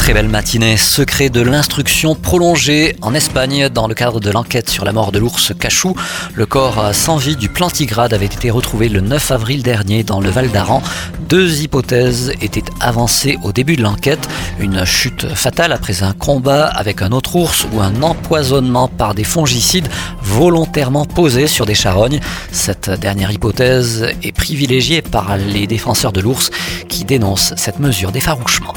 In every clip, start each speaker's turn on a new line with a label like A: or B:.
A: Très belle matinée. Secret de l'instruction prolongée en Espagne dans le cadre de l'enquête sur la mort de l'ours cachou. Le corps sans vie du plantigrade avait été retrouvé le 9 avril dernier dans le Val d'Aran. Deux hypothèses étaient avancées au début de l'enquête. Une chute fatale après un combat avec un autre ours ou un empoisonnement par des fongicides volontairement posés sur des charognes. Cette dernière hypothèse est privilégiée par les défenseurs de l'ours qui dénoncent cette mesure d'effarouchement.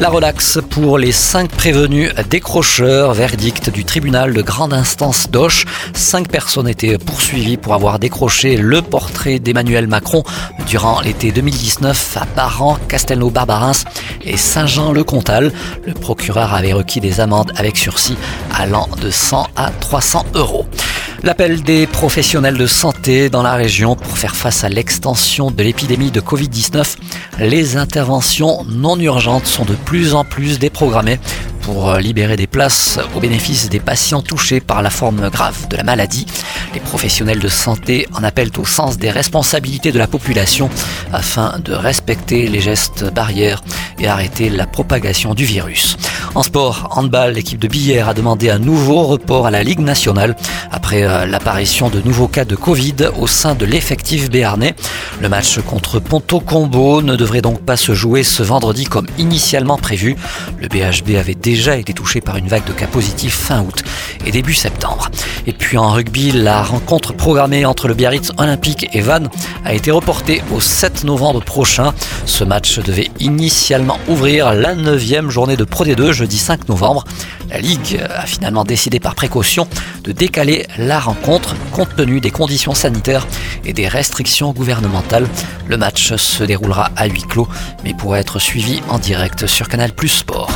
A: La relaxe pour les cinq prévenus décrocheurs. Verdict du tribunal de grande instance d'Auch. Cinq personnes étaient poursuivies pour avoir décroché le portrait d'Emmanuel Macron durant l'été 2019 à Paran, Castelnau-Barbarins et Saint-Jean-le-Comtal. Le procureur avait requis des amendes avec sursis allant de 100 à 300 euros. L'appel des professionnels de santé dans la région pour faire face à l'extension de l'épidémie de Covid-19. Les interventions non urgentes sont de plus en plus déprogrammées pour libérer des places au bénéfice des patients touchés par la forme grave de la maladie. Les professionnels de santé en appellent au sens des responsabilités de la population afin de respecter les gestes barrières et arrêter la propagation du virus. En sport, handball, l'équipe de Billère a demandé un nouveau report à la Ligue nationale après euh, l'apparition de nouveaux cas de Covid au sein de l'effectif béarnais. Le match contre Ponto Combo ne devrait donc pas se jouer ce vendredi comme initialement prévu. Le BHB avait déjà été touché par une vague de cas positifs fin août et début septembre. Et puis en rugby, la rencontre programmée entre le Biarritz Olympique et Vannes a été reportée au 7 novembre prochain. Ce match devait initialement ouvrir la 9 journée de Pro D2 jeudi 5 novembre. La Ligue a finalement décidé par précaution de décaler la rencontre compte tenu des conditions sanitaires et des restrictions gouvernementales. Le match se déroulera à huis clos mais pourra être suivi en direct sur Canal Plus Sport.